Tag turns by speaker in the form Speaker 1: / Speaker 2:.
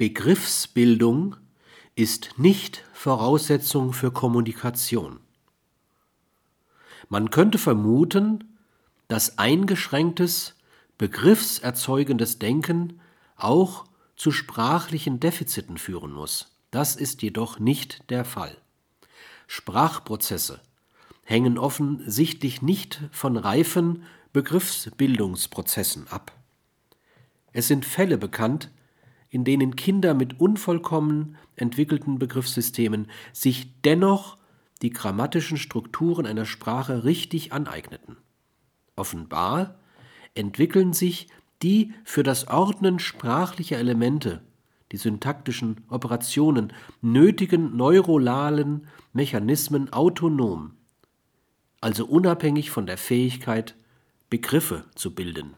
Speaker 1: Begriffsbildung ist nicht Voraussetzung für Kommunikation. Man könnte vermuten, dass eingeschränktes, begriffserzeugendes Denken auch zu sprachlichen Defiziten führen muss. Das ist jedoch nicht der Fall. Sprachprozesse hängen offensichtlich nicht von reifen Begriffsbildungsprozessen ab. Es sind Fälle bekannt, in denen Kinder mit unvollkommen entwickelten Begriffssystemen sich dennoch die grammatischen Strukturen einer Sprache richtig aneigneten. Offenbar entwickeln sich die für das Ordnen sprachlicher Elemente, die syntaktischen Operationen, nötigen neurolalen Mechanismen autonom, also unabhängig von der Fähigkeit, Begriffe zu bilden